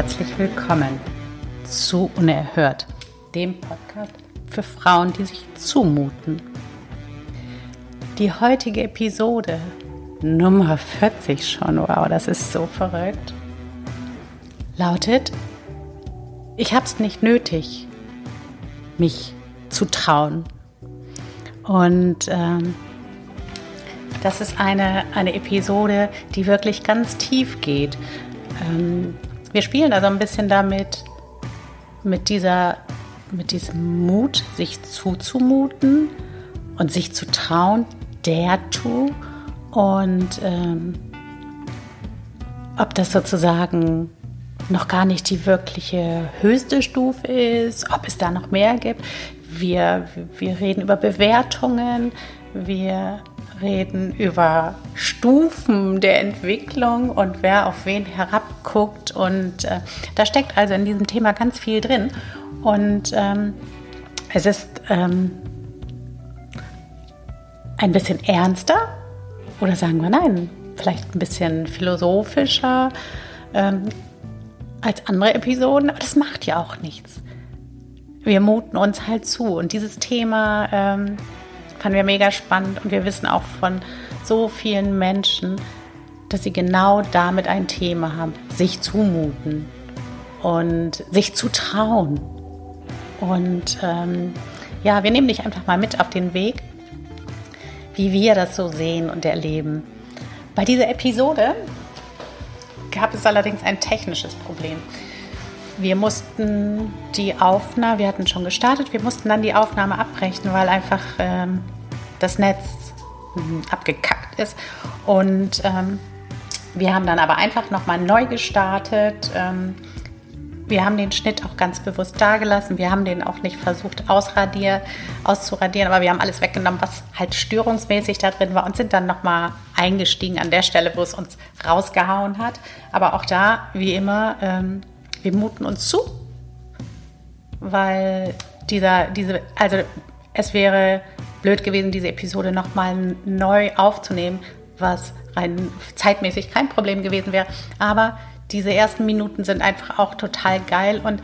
Herzlich willkommen zu Unerhört, dem Podcast für Frauen, die sich zumuten. Die heutige Episode, Nummer 40 schon, wow, das ist so verrückt, lautet, ich habe es nicht nötig, mich zu trauen. Und ähm, das ist eine, eine Episode, die wirklich ganz tief geht. Ähm, wir spielen also ein bisschen damit, mit, dieser, mit diesem Mut, sich zuzumuten und sich zu trauen, der to. Und ähm, ob das sozusagen noch gar nicht die wirkliche höchste Stufe ist, ob es da noch mehr gibt. Wir, wir reden über Bewertungen, wir reden über Stufen der Entwicklung und wer auf wen herabguckt. Und äh, da steckt also in diesem Thema ganz viel drin. Und ähm, es ist ähm, ein bisschen ernster oder sagen wir nein, vielleicht ein bisschen philosophischer ähm, als andere Episoden, aber das macht ja auch nichts. Wir muten uns halt zu und dieses Thema ähm, fanden wir mega spannend und wir wissen auch von so vielen Menschen, dass sie genau damit ein Thema haben, sich zumuten und sich zu trauen. Und ähm, ja, wir nehmen dich einfach mal mit auf den Weg, wie wir das so sehen und erleben. Bei dieser Episode gab es allerdings ein technisches Problem. Wir mussten die Aufnahme, wir hatten schon gestartet, wir mussten dann die Aufnahme abbrechen, weil einfach ähm, das Netz ähm, abgekackt ist. Und ähm, wir haben dann aber einfach nochmal neu gestartet. Ähm, wir haben den Schnitt auch ganz bewusst dagelassen. Wir haben den auch nicht versucht ausradier, auszuradieren, aber wir haben alles weggenommen, was halt störungsmäßig da drin war und sind dann nochmal eingestiegen an der Stelle, wo es uns rausgehauen hat. Aber auch da, wie immer, ähm, wir muten uns zu, weil dieser, diese, also es wäre blöd gewesen, diese Episode nochmal neu aufzunehmen, was rein zeitmäßig kein Problem gewesen wäre. Aber diese ersten Minuten sind einfach auch total geil und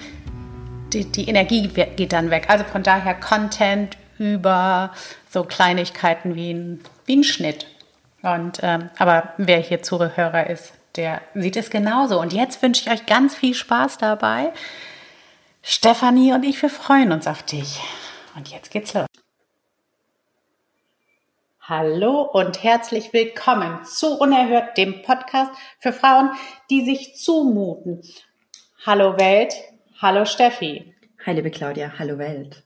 die, die Energie geht dann weg. Also von daher Content über so Kleinigkeiten wie ein, wie ein Schnitt. Und, ähm, aber wer hier Zuhörer ist, der sieht es genauso. Und jetzt wünsche ich euch ganz viel Spaß dabei. Stefanie und ich, wir freuen uns auf dich. Und jetzt geht's los. Hallo und herzlich willkommen zu Unerhört, dem Podcast für Frauen, die sich zumuten. Hallo Welt, hallo Steffi. Hi liebe Claudia, hallo Welt.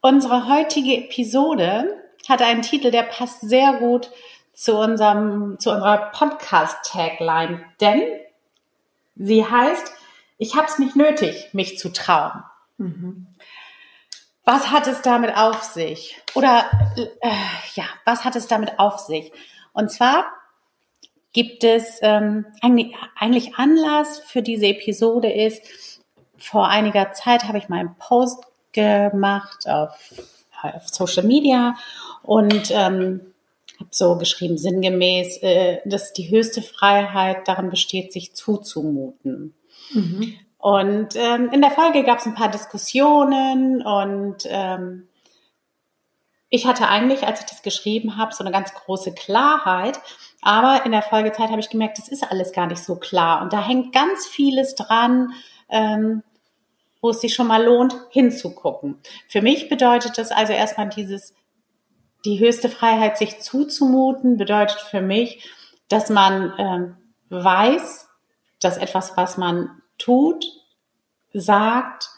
Unsere heutige Episode hat einen Titel, der passt sehr gut zu unserem, zu unserer Podcast-Tagline, denn sie heißt, ich hab's nicht nötig, mich zu trauen. Mhm. Was hat es damit auf sich? Oder äh, ja, was hat es damit auf sich? Und zwar gibt es ähm, eigentlich, eigentlich Anlass für diese Episode ist, vor einiger Zeit habe ich mal einen Post gemacht auf, auf Social Media und ähm, habe so geschrieben, sinngemäß, äh, dass die höchste Freiheit darin besteht, sich zuzumuten. Mhm. Und ähm, in der Folge gab es ein paar Diskussionen und ähm, ich hatte eigentlich, als ich das geschrieben habe, so eine ganz große Klarheit. Aber in der Folgezeit habe ich gemerkt, das ist alles gar nicht so klar. Und da hängt ganz vieles dran, ähm, wo es sich schon mal lohnt, hinzugucken. Für mich bedeutet das also erstmal dieses, die höchste Freiheit, sich zuzumuten, bedeutet für mich, dass man ähm, weiß, dass etwas, was man tut, sagt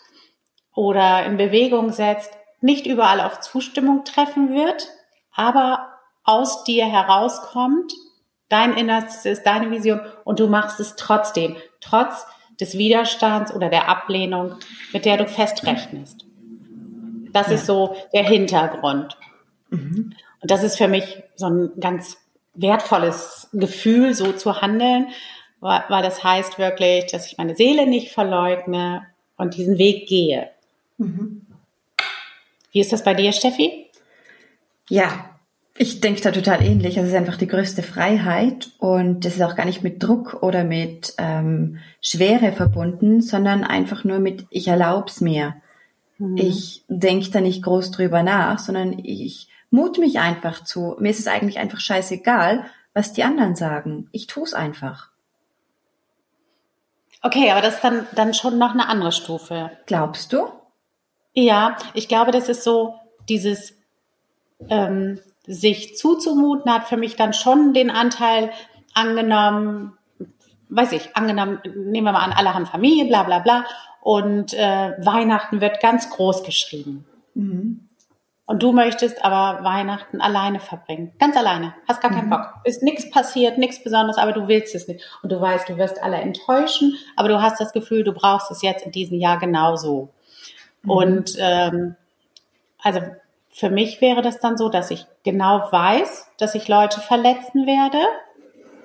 oder in Bewegung setzt, nicht überall auf Zustimmung treffen wird, aber aus dir herauskommt, dein Innerstes ist deine Vision und du machst es trotzdem, trotz des Widerstands oder der Ablehnung, mit der du festrechnest. Das ja. ist so der Hintergrund. Mhm. Und das ist für mich so ein ganz wertvolles Gefühl, so zu handeln, weil das heißt wirklich, dass ich meine Seele nicht verleugne und diesen Weg gehe. Mhm. Wie ist das bei dir, Steffi? Ja, Ich denke da total ähnlich. Es ist einfach die größte Freiheit und das ist auch gar nicht mit Druck oder mit ähm, Schwere verbunden, sondern einfach nur mit ich erlaub's mir. Mhm. Ich denke da nicht groß drüber nach, sondern ich mut mich einfach zu. Mir ist es eigentlich einfach scheißegal, was die anderen sagen. Ich tu's einfach. Okay, aber das ist dann, dann schon noch eine andere Stufe. Glaubst du? Ja, ich glaube, das ist so dieses ähm, sich zuzumuten hat für mich dann schon den Anteil angenommen, weiß ich, angenommen, nehmen wir mal an, alle haben Familie, bla bla bla, und äh, Weihnachten wird ganz groß geschrieben. Mhm. Und du möchtest aber Weihnachten alleine verbringen. Ganz alleine. Hast gar keinen mhm. Bock. Ist nichts passiert, nichts Besonderes, aber du willst es nicht. Und du weißt, du wirst alle enttäuschen, aber du hast das Gefühl, du brauchst es jetzt in diesem Jahr genauso. Mhm. Und ähm, also für mich wäre das dann so, dass ich genau weiß, dass ich Leute verletzen werde,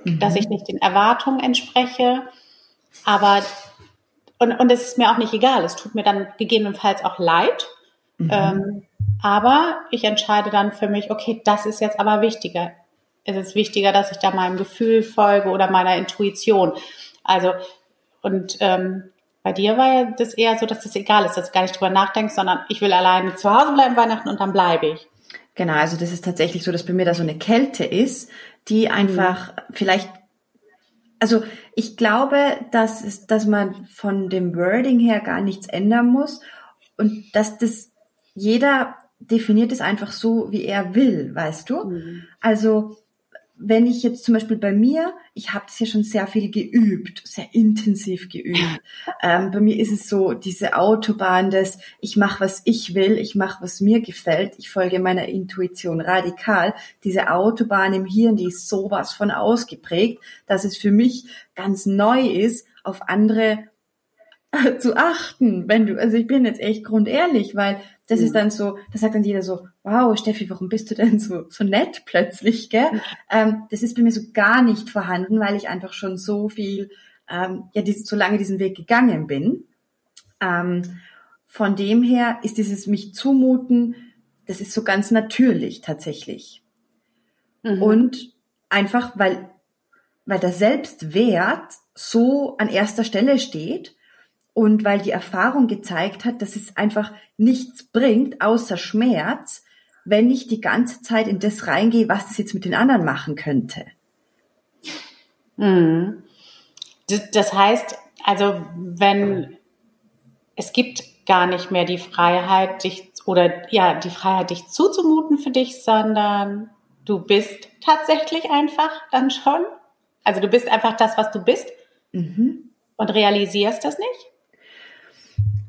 mhm. dass ich nicht den Erwartungen entspreche, aber und, und es ist mir auch nicht egal. Es tut mir dann gegebenenfalls auch leid. Mhm. Ähm, aber ich entscheide dann für mich, okay, das ist jetzt aber wichtiger. Es ist wichtiger, dass ich da meinem Gefühl folge oder meiner Intuition. Also, und ähm, bei dir war ja das eher so, dass das egal ist, dass du gar nicht drüber nachdenkst, sondern ich will alleine zu Hause bleiben Weihnachten und dann bleibe ich. Genau, also das ist tatsächlich so, dass bei mir da so eine Kälte ist, die einfach mhm. vielleicht, also ich glaube, dass, es, dass man von dem Wording her gar nichts ändern muss und dass das jeder definiert es einfach so, wie er will, weißt du? Mhm. Also wenn ich jetzt zum Beispiel bei mir, ich habe das ja schon sehr viel geübt, sehr intensiv geübt. Ähm, bei mir ist es so diese Autobahn des, ich mache, was ich will, ich mache, was mir gefällt, ich folge meiner Intuition radikal. Diese Autobahn im Hirn, die ist sowas von ausgeprägt, dass es für mich ganz neu ist, auf andere zu achten, wenn du, also ich bin jetzt echt grundehrlich, weil das mhm. ist dann so, da sagt dann jeder so, wow, Steffi, warum bist du denn so, so nett plötzlich, gell? Mhm. Ähm, das ist bei mir so gar nicht vorhanden, weil ich einfach schon so viel, ähm, ja, dies, so lange diesen Weg gegangen bin. Ähm, von dem her ist dieses mich zumuten, das ist so ganz natürlich tatsächlich. Mhm. Und einfach, weil, weil der Selbstwert so an erster Stelle steht und weil die Erfahrung gezeigt hat, dass es einfach nichts bringt, außer Schmerz, wenn ich die ganze Zeit in das reingehe, was das jetzt mit den anderen machen könnte. Mhm. Das heißt, also wenn es gibt gar nicht mehr die Freiheit, dich oder ja, die Freiheit, dich zuzumuten für dich, sondern du bist tatsächlich einfach dann schon. Also du bist einfach das, was du bist mhm. und realisierst das nicht.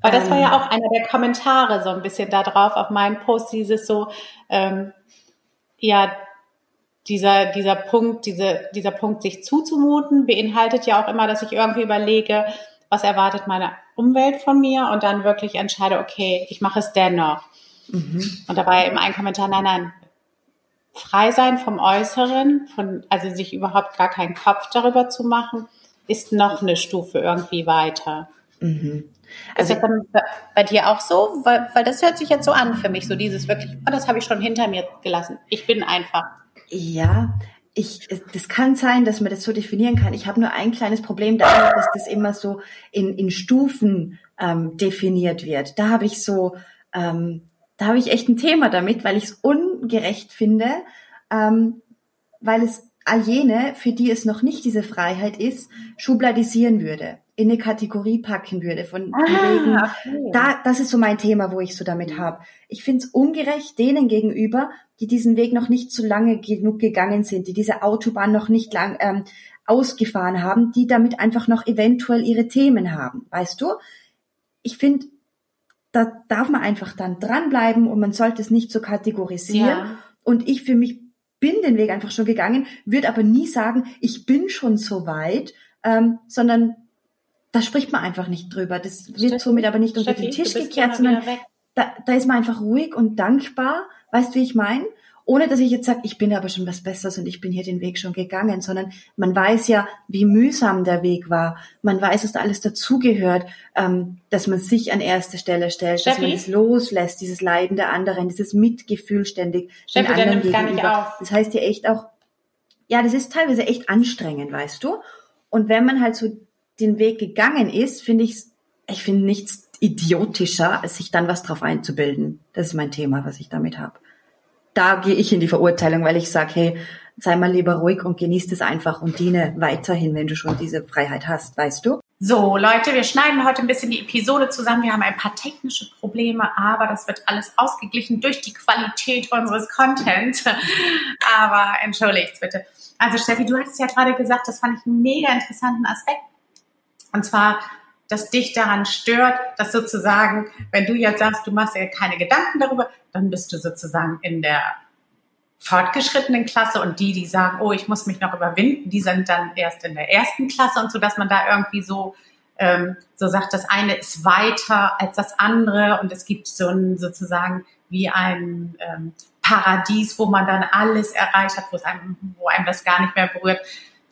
Weil das war ja ähm. auch einer der Kommentare so ein bisschen da drauf auf meinen Post, dieses so, ähm, ja, dieser, dieser Punkt, diese, dieser Punkt, sich zuzumuten, beinhaltet ja auch immer, dass ich irgendwie überlege, was erwartet meine Umwelt von mir und dann wirklich entscheide, okay, ich mache es dennoch. Mhm. Und dabei eben ein Kommentar, nein, nein, frei sein vom Äußeren, von, also sich überhaupt gar keinen Kopf darüber zu machen, ist noch eine Stufe irgendwie weiter. Mhm. Also ist das dann bei dir auch so? Weil, weil das hört sich jetzt so an für mich, so dieses wirklich, oh, das habe ich schon hinter mir gelassen. Ich bin einfach. Ja, ich, das kann sein, dass man das so definieren kann. Ich habe nur ein kleines Problem damit, dass das immer so in, in Stufen ähm, definiert wird. Da habe ich so, ähm, da habe ich echt ein Thema damit, weil ich es ungerecht finde, ähm, weil es all jene, für die es noch nicht diese Freiheit ist, schubladisieren würde in eine Kategorie packen würde. Von ah, wegen, okay. da, das ist so mein Thema, wo ich so damit mhm. habe. Ich finde es ungerecht denen gegenüber, die diesen Weg noch nicht so lange genug gegangen sind, die diese Autobahn noch nicht lang ähm, ausgefahren haben, die damit einfach noch eventuell ihre Themen haben. Weißt du? Ich finde, da darf man einfach dann dranbleiben und man sollte es nicht so kategorisieren. Ja. Und ich für mich bin den Weg einfach schon gegangen, würde aber nie sagen, ich bin schon so weit, ähm, sondern da spricht man einfach nicht drüber. Das wird Steffi, somit aber nicht unter den Tisch gekehrt, sondern da, da ist man einfach ruhig und dankbar, weißt du, wie ich meine? ohne dass ich jetzt sage, ich bin aber schon was Besseres und ich bin hier den Weg schon gegangen, sondern man weiß ja, wie mühsam der Weg war. Man weiß, dass da alles dazugehört, ähm, dass man sich an erste Stelle stellt, Steffi? dass man es loslässt, dieses Leiden der anderen, dieses Mitgefühl ständig Steffi, den anderen gegenüber. Das heißt ja echt auch, ja, das ist teilweise echt anstrengend, weißt du? Und wenn man halt so den Weg gegangen ist, finde ich, ich finde nichts idiotischer, als sich dann was drauf einzubilden. Das ist mein Thema, was ich damit habe da gehe ich in die Verurteilung, weil ich sage, hey, sei mal lieber ruhig und genieß es einfach und diene weiterhin, wenn du schon diese Freiheit hast, weißt du? So, Leute, wir schneiden heute ein bisschen die Episode zusammen. Wir haben ein paar technische Probleme, aber das wird alles ausgeglichen durch die Qualität unseres Contents. aber entschuldigt bitte. Also Steffi, du hattest ja gerade gesagt, das fand ich einen mega interessanten Aspekt. Und zwar, dass dich daran stört, dass sozusagen, wenn du jetzt sagst, du machst dir keine Gedanken darüber, dann bist du sozusagen in der fortgeschrittenen Klasse und die, die sagen, oh, ich muss mich noch überwinden, die sind dann erst in der ersten Klasse und so, dass man da irgendwie so ähm, so sagt, das eine ist weiter als das andere und es gibt so ein sozusagen wie ein ähm, Paradies, wo man dann alles erreicht hat, wo, es einem, wo einem das gar nicht mehr berührt,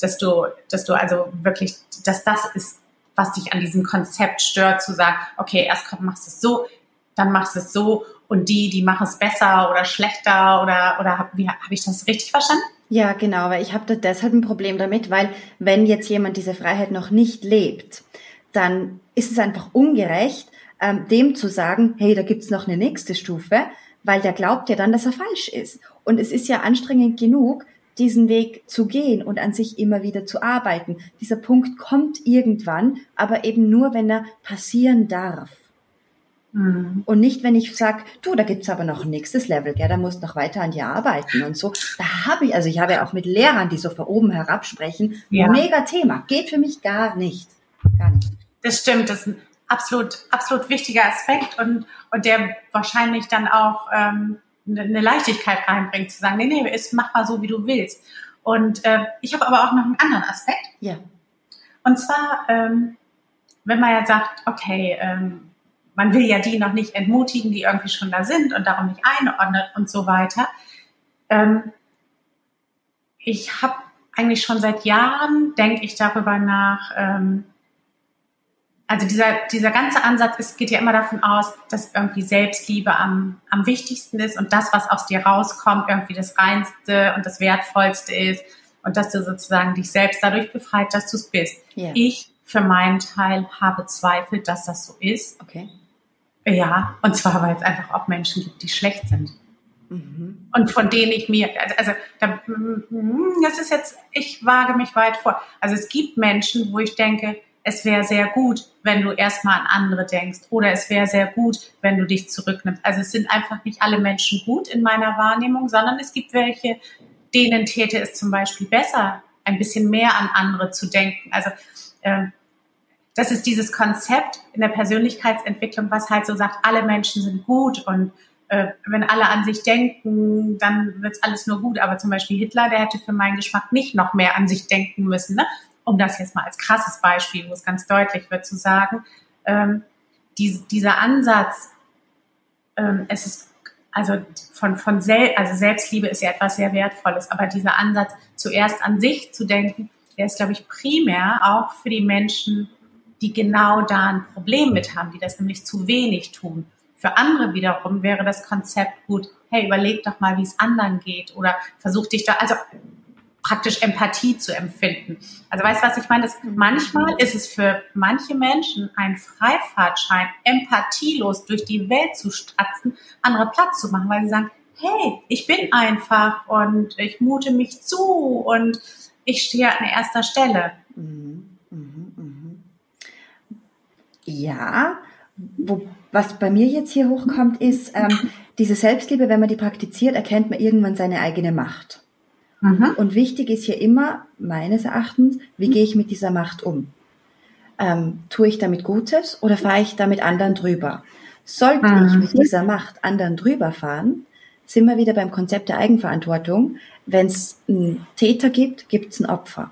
dass du, dass du also wirklich, dass das ist was dich an diesem Konzept stört, zu sagen, okay, erst machst du es so, dann machst du es so und die, die machen es besser oder schlechter oder, oder habe hab ich das richtig verstanden? Ja, genau, weil ich habe da deshalb ein Problem damit, weil wenn jetzt jemand diese Freiheit noch nicht lebt, dann ist es einfach ungerecht, ähm, dem zu sagen, hey, da gibt's noch eine nächste Stufe, weil der glaubt ja dann, dass er falsch ist. Und es ist ja anstrengend genug, diesen Weg zu gehen und an sich immer wieder zu arbeiten. Dieser Punkt kommt irgendwann, aber eben nur, wenn er passieren darf. Mhm. Und nicht, wenn ich sag, du, da gibt's aber noch ein nächstes Level, gell, da musst noch weiter an dir arbeiten und so. Da habe ich, also ich habe ja auch mit Lehrern, die so von oben herab sprechen, ja. mega Thema. Geht für mich gar nicht. Gar nicht. Das stimmt, das ist ein absolut, absolut wichtiger Aspekt und, und der wahrscheinlich dann auch ähm, eine Leichtigkeit reinbringt, zu sagen, nee, nee, ist, mach mal so, wie du willst. Und äh, ich habe aber auch noch einen anderen Aspekt. Ja. Und zwar, ähm, wenn man ja sagt, okay, ähm, man will ja die noch nicht entmutigen, die irgendwie schon da sind und darum nicht einordnet und so weiter. Ähm, ich habe eigentlich schon seit Jahren, denke ich darüber nach, ähm, also dieser, dieser ganze Ansatz ist, geht ja immer davon aus, dass irgendwie Selbstliebe am, am wichtigsten ist und das, was aus dir rauskommt, irgendwie das Reinste und das Wertvollste ist und dass du sozusagen dich selbst dadurch befreit, dass du es bist. Yeah. Ich für meinen Teil habe Zweifel, dass das so ist. Okay. Ja, und zwar, weil es einfach auch Menschen gibt, die schlecht sind. Mhm. Und von denen ich mir, also, also da, das ist jetzt, ich wage mich weit vor. Also es gibt Menschen, wo ich denke, es wäre sehr gut, wenn du erstmal an andere denkst oder es wäre sehr gut, wenn du dich zurücknimmst. Also es sind einfach nicht alle Menschen gut in meiner Wahrnehmung, sondern es gibt welche, denen täte es zum Beispiel besser, ein bisschen mehr an andere zu denken. Also äh, das ist dieses Konzept in der Persönlichkeitsentwicklung, was halt so sagt, alle Menschen sind gut und äh, wenn alle an sich denken, dann wird's alles nur gut. Aber zum Beispiel Hitler, der hätte für meinen Geschmack nicht noch mehr an sich denken müssen. Ne? Um das jetzt mal als krasses Beispiel, wo es ganz deutlich wird, zu sagen, ähm, die, dieser Ansatz, ähm, es ist also von, von Sel also Selbstliebe ist ja etwas sehr Wertvolles, aber dieser Ansatz, zuerst an sich zu denken, der ist, glaube ich, primär auch für die Menschen, die genau da ein Problem mit haben, die das nämlich zu wenig tun. Für andere wiederum wäre das Konzept gut, hey, überleg doch mal, wie es anderen geht oder versuch dich da, also praktisch Empathie zu empfinden. Also weißt du, was ich meine? Das, manchmal ist es für manche Menschen ein Freifahrtschein, empathielos durch die Welt zu stratzen, andere Platz zu machen, weil sie sagen, hey, ich bin einfach und ich mute mich zu und ich stehe an erster Stelle. Mhm, mhm, mhm. Ja, wo, was bei mir jetzt hier hochkommt, ist ähm, diese Selbstliebe, wenn man die praktiziert, erkennt man irgendwann seine eigene Macht. Mhm. Und wichtig ist hier immer, meines Erachtens, wie gehe ich mit dieser Macht um? Ähm, tue ich damit Gutes oder fahre ich damit anderen drüber? Sollte mhm. ich mit dieser Macht anderen drüber fahren, sind wir wieder beim Konzept der Eigenverantwortung. Wenn es einen Täter gibt, gibt es ein Opfer.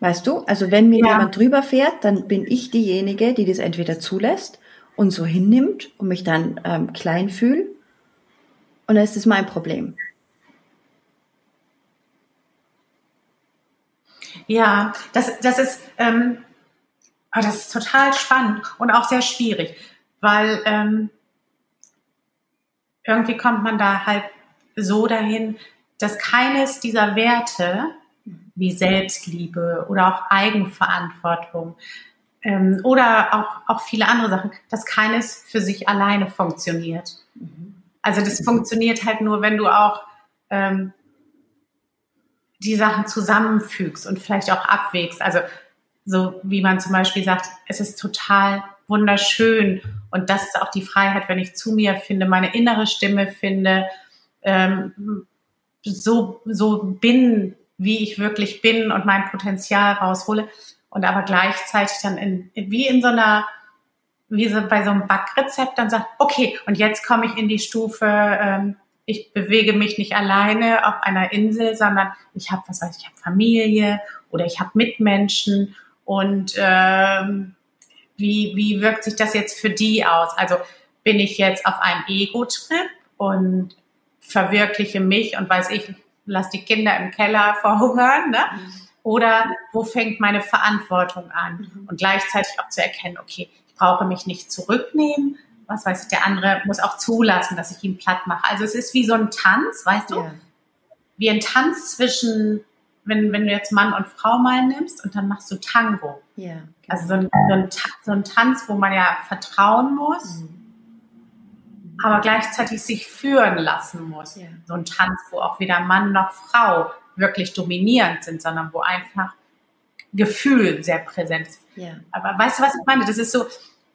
Weißt du? Also wenn mir ja. jemand drüber fährt, dann bin ich diejenige, die das entweder zulässt und so hinnimmt und mich dann ähm, klein fühle Und dann ist es mein Problem. Ja, das, das ist, ähm, oh, das ist total spannend und auch sehr schwierig, weil ähm, irgendwie kommt man da halt so dahin, dass keines dieser Werte wie Selbstliebe oder auch Eigenverantwortung ähm, oder auch, auch viele andere Sachen, dass keines für sich alleine funktioniert. Also das funktioniert halt nur, wenn du auch ähm, die Sachen zusammenfügst und vielleicht auch abwägst. Also so wie man zum Beispiel sagt, es ist total wunderschön und das ist auch die Freiheit, wenn ich zu mir finde, meine innere Stimme finde, ähm, so, so bin, wie ich wirklich bin und mein Potenzial raushole und aber gleichzeitig dann in, wie in so einer, wie so bei so einem Backrezept dann sagt, okay, und jetzt komme ich in die Stufe, ähm, ich bewege mich nicht alleine auf einer Insel, sondern ich habe, was weiß ich, ich habe Familie oder ich habe Mitmenschen und ähm, wie, wie wirkt sich das jetzt für die aus? Also bin ich jetzt auf einem Ego-Trip und verwirkliche mich und weiß ich, lass die Kinder im Keller verhungern, ne? Mhm. Oder wo fängt meine Verantwortung an? Mhm. Und gleichzeitig auch zu erkennen, okay, ich brauche mich nicht zurücknehmen. Was weiß ich, der andere muss auch zulassen, dass ich ihn platt mache. Also es ist wie so ein Tanz, weißt du? Ja. Wie ein Tanz zwischen, wenn, wenn du jetzt Mann und Frau mal nimmst und dann machst du Tango. Ja, genau. Also so ein, so, ein, so ein, Tanz, wo man ja vertrauen muss. Mhm aber gleichzeitig sich führen lassen muss. Ja. So ein Tanz, wo auch weder Mann noch Frau wirklich dominierend sind, sondern wo einfach Gefühl sehr präsent ist. Ja. Aber weißt du, was ich meine? Das ist so,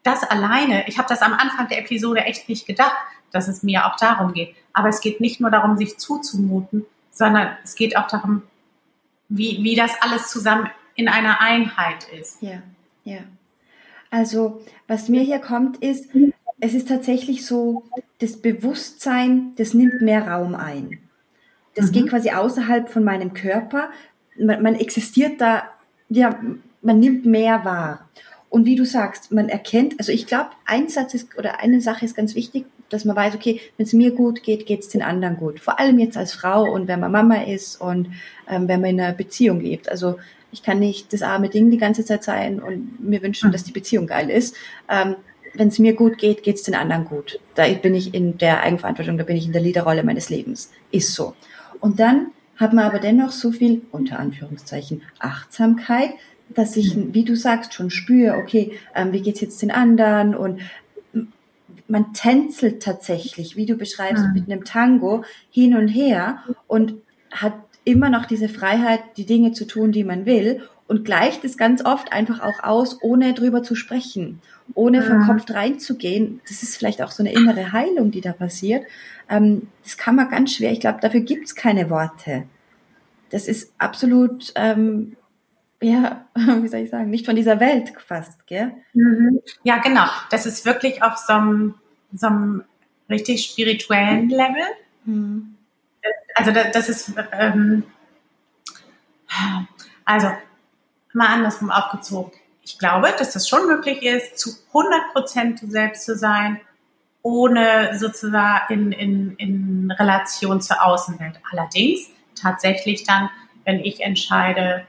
das alleine, ich habe das am Anfang der Episode echt nicht gedacht, dass es mir auch darum geht. Aber es geht nicht nur darum, sich zuzumuten, sondern es geht auch darum, wie, wie das alles zusammen in einer Einheit ist. Ja, ja. Also, was mir hier kommt, ist, es ist tatsächlich so, das Bewusstsein, das nimmt mehr Raum ein. Das mhm. geht quasi außerhalb von meinem Körper. Man, man existiert da, ja, man nimmt mehr wahr. Und wie du sagst, man erkennt, also ich glaube, ein Satz ist, oder eine Sache ist ganz wichtig, dass man weiß, okay, wenn es mir gut geht, geht es den anderen gut. Vor allem jetzt als Frau und wenn man Mama ist und ähm, wenn man in einer Beziehung lebt. Also ich kann nicht das arme Ding die ganze Zeit sein und mir wünschen, mhm. dass die Beziehung geil ist. Ähm, wenn es mir gut geht, geht es den anderen gut. Da bin ich in der Eigenverantwortung, da bin ich in der Leaderrolle meines Lebens. Ist so. Und dann hat man aber dennoch so viel, unter Anführungszeichen, Achtsamkeit, dass ich, wie du sagst, schon spüre, okay, ähm, wie geht's jetzt den anderen? Und man tänzelt tatsächlich, wie du beschreibst, mhm. mit einem Tango hin und her und hat immer noch diese Freiheit, die Dinge zu tun, die man will und gleicht es ganz oft einfach auch aus, ohne drüber zu sprechen, ohne verkopft reinzugehen. Das ist vielleicht auch so eine innere Heilung, die da passiert. Ähm, das kann man ganz schwer. Ich glaube, dafür gibt's keine Worte. Das ist absolut, ähm, ja, wie soll ich sagen, nicht von dieser Welt fast, gell? Mhm. Ja, genau. Das ist wirklich auf so einem, so einem richtig spirituellen Level. Mhm. Also das ist, ähm, also mal andersrum aufgezogen. Ich glaube, dass das schon möglich ist, zu 100 Prozent du selbst zu sein, ohne sozusagen in, in, in Relation zur Außenwelt. Allerdings tatsächlich dann, wenn ich entscheide,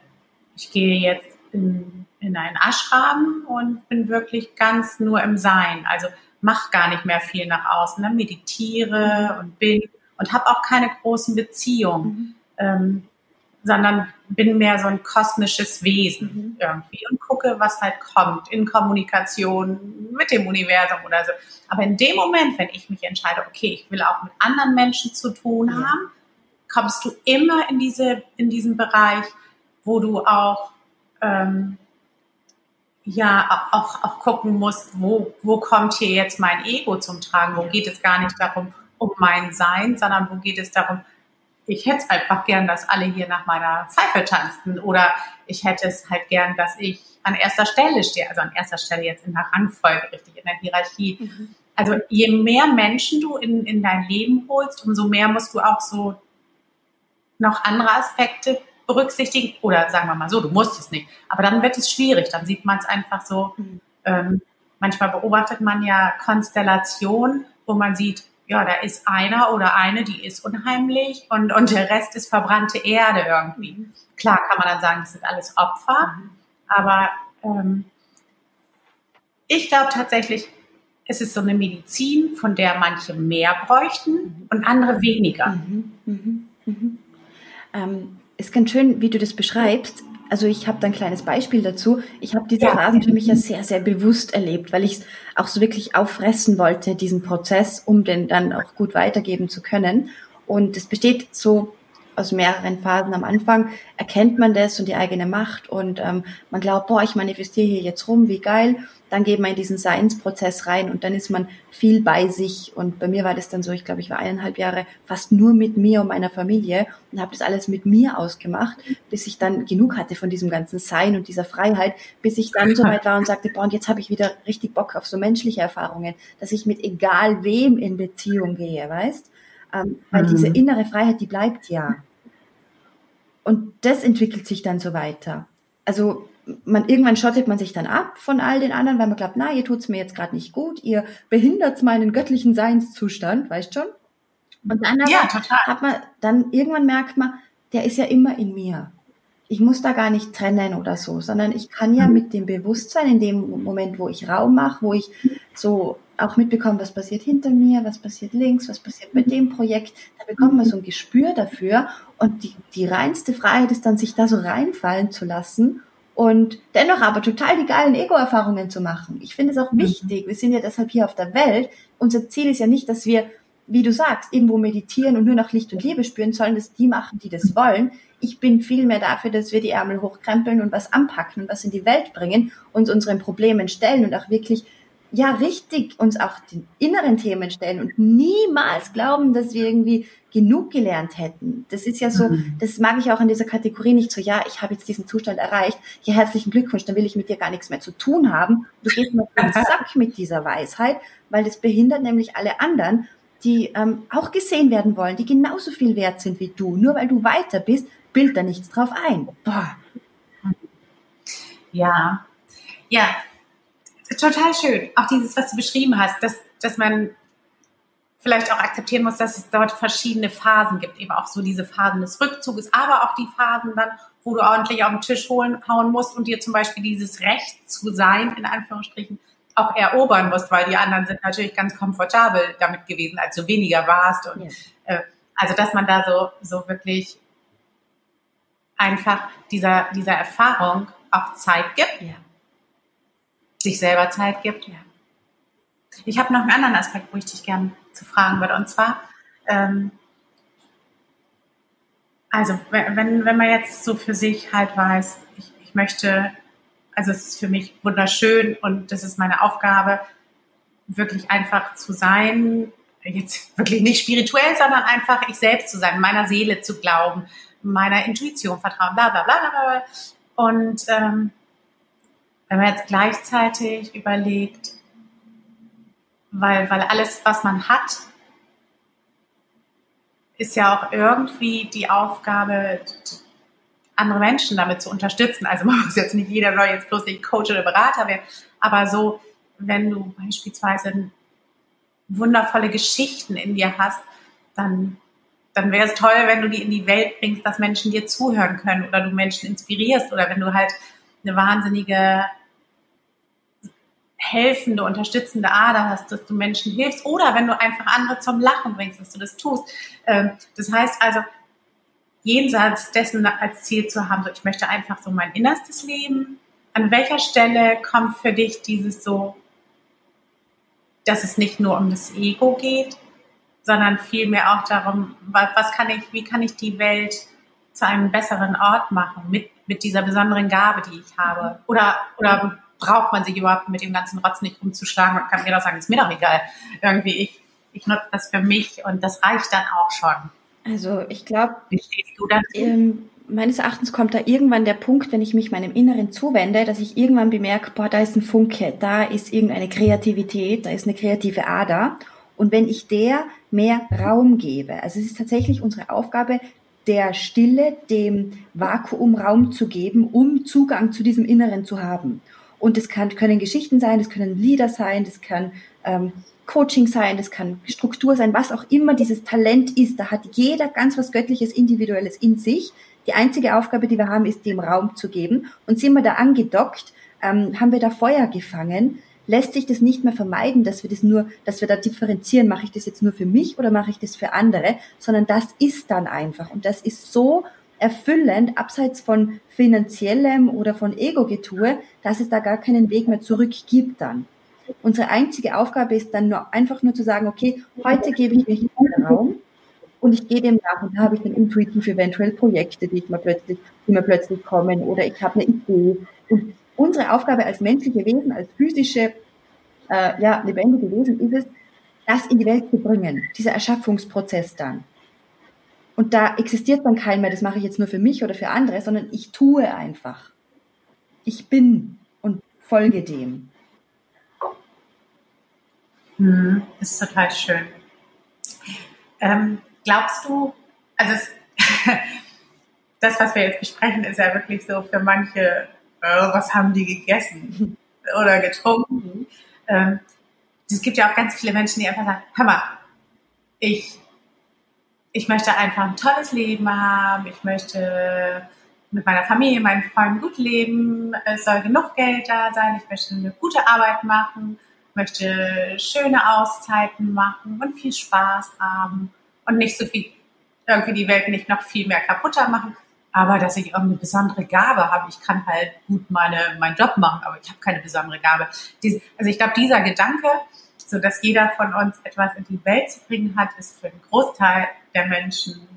ich gehe jetzt in, in einen Ashram und bin wirklich ganz nur im Sein. Also mach gar nicht mehr viel nach außen, ne? meditiere und bin und habe auch keine großen Beziehungen. Mhm. Ähm, sondern bin mehr so ein kosmisches Wesen mhm. irgendwie und gucke, was halt kommt in Kommunikation mit dem Universum oder so. Aber in dem Moment, wenn ich mich entscheide, okay, ich will auch mit anderen Menschen zu tun ja. haben, kommst du immer in diese in diesen Bereich, wo du auch ähm, ja auch, auch gucken musst, wo, wo kommt hier jetzt mein Ego zum Tragen? Wo geht es gar nicht darum, um mein Sein, sondern wo geht es darum, ich hätte es einfach gern, dass alle hier nach meiner Pfeife tanzen oder ich hätte es halt gern, dass ich an erster Stelle stehe, also an erster Stelle jetzt in der Rangfolge, richtig in der Hierarchie. Mhm. Also je mehr Menschen du in, in dein Leben holst, umso mehr musst du auch so noch andere Aspekte berücksichtigen oder sagen wir mal so, du musst es nicht. Aber dann wird es schwierig, dann sieht man es einfach so. Mhm. Ähm, manchmal beobachtet man ja Konstellationen, wo man sieht, ja, da ist einer oder eine, die ist unheimlich und, und der Rest ist verbrannte Erde irgendwie. Klar kann man dann sagen, das sind alles Opfer, mhm. aber ähm, ich glaube tatsächlich, es ist so eine Medizin, von der manche mehr bräuchten und andere weniger. Mhm, mh, mh. Ähm, ist ganz schön, wie du das beschreibst. Also ich habe da ein kleines Beispiel dazu. Ich habe diese ja. Phasen für mich ja sehr, sehr bewusst erlebt, weil ich es auch so wirklich auffressen wollte, diesen Prozess, um den dann auch gut weitergeben zu können. Und es besteht so aus mehreren Phasen. Am Anfang erkennt man das und die eigene Macht und ähm, man glaubt, boah, ich manifestiere hier jetzt rum, wie geil. Dann geht man in diesen Seinsprozess rein und dann ist man viel bei sich. Und bei mir war das dann so, ich glaube, ich war eineinhalb Jahre fast nur mit mir und meiner Familie und habe das alles mit mir ausgemacht, bis ich dann genug hatte von diesem ganzen Sein und dieser Freiheit, bis ich dann so weit war und sagte, boah, und jetzt habe ich wieder richtig Bock auf so menschliche Erfahrungen, dass ich mit egal wem in Beziehung gehe, weißt? Ähm, weil mhm. diese innere Freiheit, die bleibt ja. Und das entwickelt sich dann so weiter. Also man irgendwann schottet man sich dann ab von all den anderen, weil man glaubt, na, ihr tut's mir jetzt gerade nicht gut, ihr behindert meinen göttlichen Seinszustand, weißt schon? Und dann ja, hat man dann irgendwann merkt man, der ist ja immer in mir. Ich muss da gar nicht trennen oder so, sondern ich kann ja mhm. mit dem Bewusstsein in dem Moment, wo ich Raum mache, wo ich so auch mitbekomme, was passiert hinter mir, was passiert links, was passiert bei dem Projekt, da bekommt man so ein Gespür dafür und die, die reinste Freiheit ist dann, sich da so reinfallen zu lassen und dennoch aber total die geilen Ego-Erfahrungen zu machen. Ich finde es auch mhm. wichtig. Wir sind ja deshalb hier auf der Welt. Unser Ziel ist ja nicht, dass wir, wie du sagst, irgendwo meditieren und nur nach Licht und Liebe spüren, sollen das die machen, die das wollen. Ich bin viel mehr dafür, dass wir die Ärmel hochkrempeln und was anpacken und was in die Welt bringen, uns unseren Problemen stellen und auch wirklich ja richtig uns auch den inneren Themen stellen und niemals glauben, dass wir irgendwie genug gelernt hätten. Das ist ja so, mhm. das mag ich auch in dieser Kategorie nicht so, ja, ich habe jetzt diesen Zustand erreicht, ja, herzlichen Glückwunsch, dann will ich mit dir gar nichts mehr zu tun haben. Du gehst mir auf den Sack mit dieser Weisheit, weil das behindert nämlich alle anderen, die ähm, auch gesehen werden wollen, die genauso viel wert sind wie du. Nur weil du weiter bist, bildet da nichts drauf ein. Boah. Ja, ja, total schön. Auch dieses, was du beschrieben hast, dass, dass man vielleicht auch akzeptieren muss, dass es dort verschiedene Phasen gibt. Eben auch so diese Phasen des Rückzuges, aber auch die Phasen dann, wo du ordentlich auf den Tisch holen, hauen musst und dir zum Beispiel dieses Recht zu sein, in Anführungsstrichen, auch erobern musst, weil die anderen sind natürlich ganz komfortabel damit gewesen, als du weniger warst. Und ja. äh, also dass man da so, so wirklich einfach dieser, dieser Erfahrung auch Zeit gibt. Ja sich selber Zeit gibt. Ja. Ich habe noch einen anderen Aspekt, wo ich dich gerne zu fragen würde. Und zwar, ähm, also wenn, wenn man jetzt so für sich halt weiß, ich, ich möchte, also es ist für mich wunderschön und das ist meine Aufgabe, wirklich einfach zu sein, jetzt wirklich nicht spirituell, sondern einfach ich selbst zu sein, meiner Seele zu glauben, meiner Intuition vertrauen, bla bla bla bla. bla. Und ähm, wenn man jetzt gleichzeitig überlegt, weil, weil alles, was man hat, ist ja auch irgendwie die Aufgabe, andere Menschen damit zu unterstützen. Also man muss jetzt nicht jeder soll jetzt bloß nicht Coach oder Berater werden, aber so, wenn du beispielsweise wundervolle Geschichten in dir hast, dann, dann wäre es toll, wenn du die in die Welt bringst, dass Menschen dir zuhören können oder du Menschen inspirierst oder wenn du halt eine wahnsinnige helfende, unterstützende Ader hast, dass du Menschen hilfst oder wenn du einfach andere zum Lachen bringst, dass du das tust. Ähm, das heißt also, jenseits dessen als Ziel zu haben, so ich möchte einfach so mein innerstes Leben. An welcher Stelle kommt für dich dieses so, dass es nicht nur um das Ego geht, sondern vielmehr auch darum, was kann ich, wie kann ich die Welt zu einem besseren Ort machen mit, mit dieser besonderen Gabe, die ich habe? Oder, oder braucht man sich überhaupt mit dem ganzen Rotz nicht umzuschlagen und kann mir doch sagen, ist mir doch egal. Irgendwie, ich, ich nutze das für mich und das reicht dann auch schon. Also ich glaube, wie stehst du dazu? Ähm, meines Erachtens kommt da irgendwann der Punkt, wenn ich mich meinem Inneren zuwende, dass ich irgendwann bemerke, boah, da ist ein Funke, da ist irgendeine Kreativität, da ist eine kreative Ader. Und wenn ich der mehr Raum gebe, also es ist tatsächlich unsere Aufgabe, der Stille, dem Vakuum Raum zu geben, um Zugang zu diesem Inneren zu haben. Und es kann, können Geschichten sein, es können Lieder sein, das kann ähm, Coaching sein, das kann Struktur sein, was auch immer dieses Talent ist. Da hat jeder ganz was Göttliches, Individuelles in sich. Die einzige Aufgabe, die wir haben, ist, dem Raum zu geben. Und sind wir da angedockt, ähm, haben wir da Feuer gefangen, lässt sich das nicht mehr vermeiden, dass wir das nur, dass wir da differenzieren, mache ich das jetzt nur für mich oder mache ich das für andere, sondern das ist dann einfach. Und das ist so erfüllend, abseits von finanziellem oder von Ego-Getue, dass es da gar keinen Weg mehr zurück gibt dann. Unsere einzige Aufgabe ist dann nur einfach nur zu sagen, okay, heute gebe ich mir hier einen Raum und ich gehe dem nach und da habe ich dann intuitiv eventuell Projekte, die ich mir plötzlich, die mir plötzlich kommen oder ich habe eine Idee. Und unsere Aufgabe als menschliche Wesen, als physische, äh, ja, lebendige Wesen ist es, das in die Welt zu bringen, dieser Erschaffungsprozess dann. Und da existiert dann kein mehr, das mache ich jetzt nur für mich oder für andere, sondern ich tue einfach. Ich bin und folge dem. Hm, das ist total schön. Ähm, glaubst du, also es, das, was wir jetzt besprechen, ist ja wirklich so für manche, äh, was haben die gegessen oder getrunken? Ähm, es gibt ja auch ganz viele Menschen, die einfach sagen, hör mal, ich, ich möchte einfach ein tolles Leben haben, ich möchte mit meiner Familie, meinen Freunden gut leben, es soll genug Geld da sein, ich möchte eine gute Arbeit machen. Möchte schöne Auszeiten machen und viel Spaß haben und nicht so viel, irgendwie die Welt nicht noch viel mehr kaputter machen. Aber dass ich irgendeine besondere Gabe habe, ich kann halt gut meine, meinen Job machen, aber ich habe keine besondere Gabe. also ich glaube, dieser Gedanke, so dass jeder von uns etwas in die Welt zu bringen hat, ist für einen Großteil der Menschen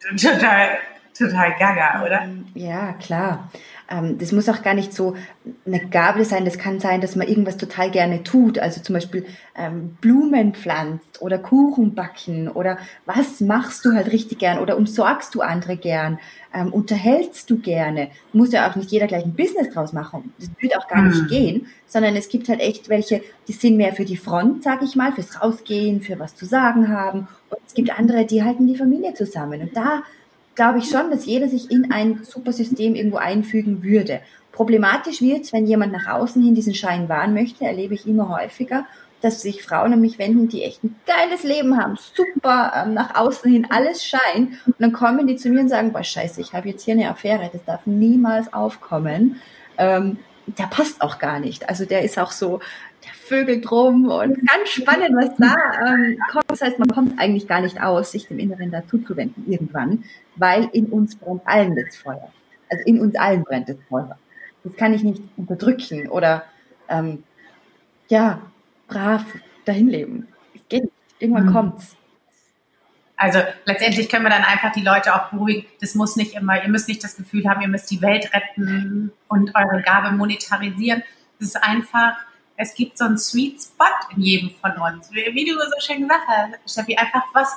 total, total gaga, oder? Ja, klar. Ähm, das muss auch gar nicht so eine Gabe sein. Das kann sein, dass man irgendwas total gerne tut. Also zum Beispiel ähm, Blumen pflanzt oder Kuchen backen oder was machst du halt richtig gern oder umsorgst du andere gern, ähm, unterhältst du gerne. Muss ja auch nicht jeder gleich ein Business draus machen. Das würde auch gar nicht mhm. gehen, sondern es gibt halt echt welche, die sind mehr für die Front, sag ich mal, fürs Rausgehen, für was zu sagen haben. Und es gibt andere, die halten die Familie zusammen. Und da glaube ich schon, dass jeder sich in ein super System irgendwo einfügen würde. Problematisch wird wenn jemand nach außen hin diesen Schein wahren möchte, erlebe ich immer häufiger, dass sich Frauen an mich wenden, die echt ein geiles Leben haben, super, ähm, nach außen hin alles Schein. Und dann kommen die zu mir und sagen, boah, scheiße, ich habe jetzt hier eine Affäre, das darf niemals aufkommen. Ähm, der passt auch gar nicht. Also der ist auch so, Vögel drum und ganz spannend, was da ähm, kommt. Das heißt, man kommt eigentlich gar nicht aus, sich dem Inneren dazu zu wenden irgendwann, weil in uns brennt allen das Feuer. Also in uns allen brennt das Feuer. Das kann ich nicht unterdrücken oder ähm, ja, brav dahin leben. Es geht nicht. Irgendwann mhm. kommt's. Also letztendlich können wir dann einfach die Leute auch beruhigen. Das muss nicht immer, ihr müsst nicht das Gefühl haben, ihr müsst die Welt retten und eure Gabe monetarisieren. Es ist einfach es gibt so einen Sweet Spot in jedem von uns. Wie, du so schön gesagt hast, Steffi, einfach was,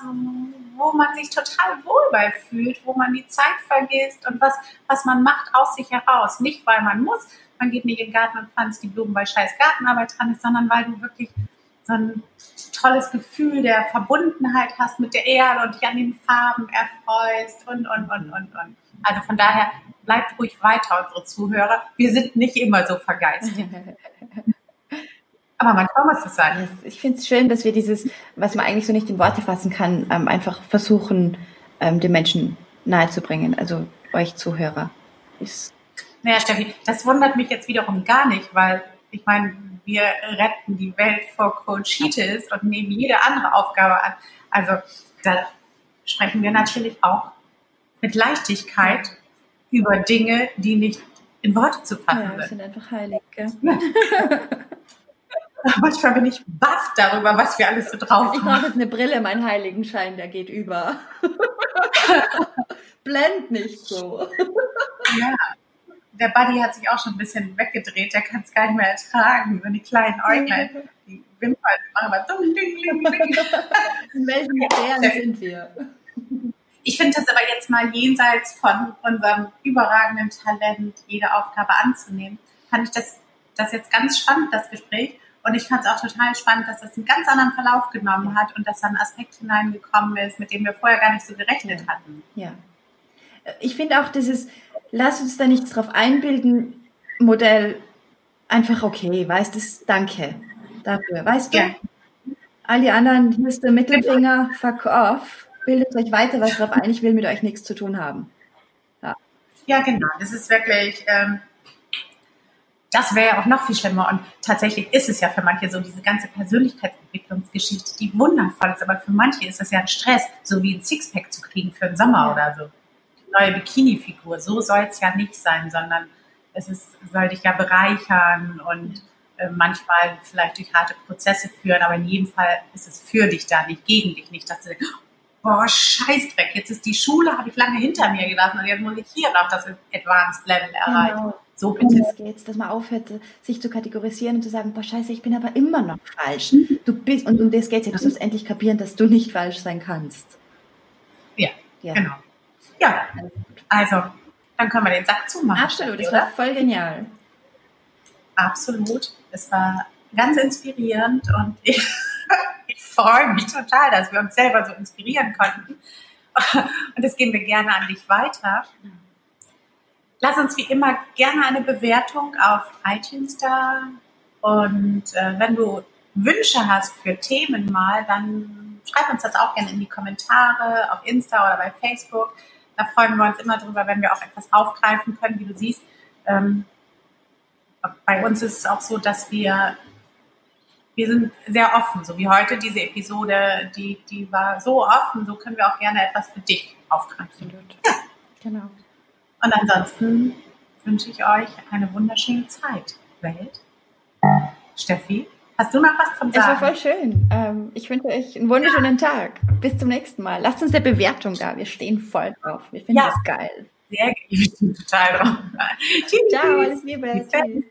wo man sich total wohl bei fühlt, wo man die Zeit vergisst und was, was man macht aus sich heraus. Nicht, weil man muss, man geht nicht in den Garten und pflanzt die Blumen, weil scheiß Gartenarbeit dran ist, sondern weil du wirklich so ein tolles Gefühl der Verbundenheit hast mit der Erde und dich an den Farben erfreust und, und, und, und, und. Also von daher bleibt ruhig weiter, unsere Zuhörer. Wir sind nicht immer so vergeistigt. Aber manchmal muss es sein. Ich finde es schön, dass wir dieses, was man eigentlich so nicht in Worte fassen kann, ähm, einfach versuchen, ähm, den Menschen nahezubringen. Also euch Zuhörer. Ist naja, Steffi, das wundert mich jetzt wiederum gar nicht, weil ich meine, wir retten die Welt vor Coachitis und nehmen jede andere Aufgabe an. Also da sprechen wir natürlich auch mit Leichtigkeit über Dinge, die nicht in Worte zu fassen ja, sind. sind einfach heilig. Gell? Manchmal bin ich baff darüber, was wir alles so drauf haben. Ich brauche jetzt eine Brille, mein Heiligenschein, der geht über. Blend nicht so. Ja. Der Buddy hat sich auch schon ein bisschen weggedreht, der kann es gar nicht mehr ertragen. Und die kleinen Äuglein, die Wimpern machen mal dumm, ding, ding, ding. In welchen Bären sind wir? Ich finde das aber jetzt mal jenseits von unserem überragenden Talent, jede Aufgabe anzunehmen, fand ich das, das jetzt ganz spannend, das Gespräch. Und ich fand es auch total spannend, dass das einen ganz anderen Verlauf genommen hat und dass da ein Aspekt hineingekommen ist, mit dem wir vorher gar nicht so gerechnet ja. hatten. Ja. Ich finde auch dieses, lass uns da nichts drauf einbilden, Modell einfach okay, weißt du, danke dafür, weißt du? Ja. All die anderen, hier ist der Mittelfinger, fuck off. Bildet euch weiter was drauf ein, ich will mit euch nichts zu tun haben. Ja, ja genau. Das ist wirklich, ähm, das wäre ja auch noch viel schlimmer. Und tatsächlich ist es ja für manche so, diese ganze Persönlichkeitsentwicklungsgeschichte, die wundervoll ist. Aber für manche ist das ja ein Stress, so wie ein Sixpack zu kriegen für den Sommer ja. oder so. Die neue Bikini-Figur. So soll es ja nicht sein, sondern es ist, soll dich ja bereichern und äh, manchmal vielleicht durch harte Prozesse führen. Aber in jedem Fall ist es für dich da, nicht gegen dich. Nicht, dass du denkst, boah, Scheißdreck, jetzt ist die Schule, habe ich lange hinter mir gelassen und jetzt muss ich hier noch das Advanced Level erreichen. Genau. So bitte. Um geht's, dass man aufhört, sich zu kategorisieren und zu sagen, boah, scheiße, ich bin aber immer noch falsch. Mhm. Du bist, und um das geht's ja, du sollst endlich kapieren, dass du nicht falsch sein kannst. Ja, ja. genau. Ja, also, dann können wir den Sack zumachen. Absolut, das war voll genial. Absolut. Es war ganz inspirierend und ich, ich freue mich total, dass wir uns selber so inspirieren konnten. Und das geben wir gerne an dich weiter. Lass uns wie immer gerne eine Bewertung auf iTunes da. Und äh, wenn du Wünsche hast für Themen mal, dann schreib uns das auch gerne in die Kommentare auf Insta oder bei Facebook. Da freuen wir uns immer drüber, wenn wir auch etwas aufgreifen können, wie du siehst. Ähm, bei uns ist es auch so, dass wir, wir sind sehr offen, so wie heute diese Episode, die, die war so offen, so können wir auch gerne etwas für dich aufgreifen. Ja. Genau. Und ansonsten wünsche ich euch eine wunderschöne Zeit. Welt. Steffi, hast du noch was zum Sagen? Es war voll schön. Ähm, ich wünsche euch einen wunderschönen Tag. Bis zum nächsten Mal. Lasst uns eine Bewertung da. Wir stehen voll drauf. Wir finden ja. das geil. Sehr, ich bin total drauf. Ciao, alles Liebe. Tschüss.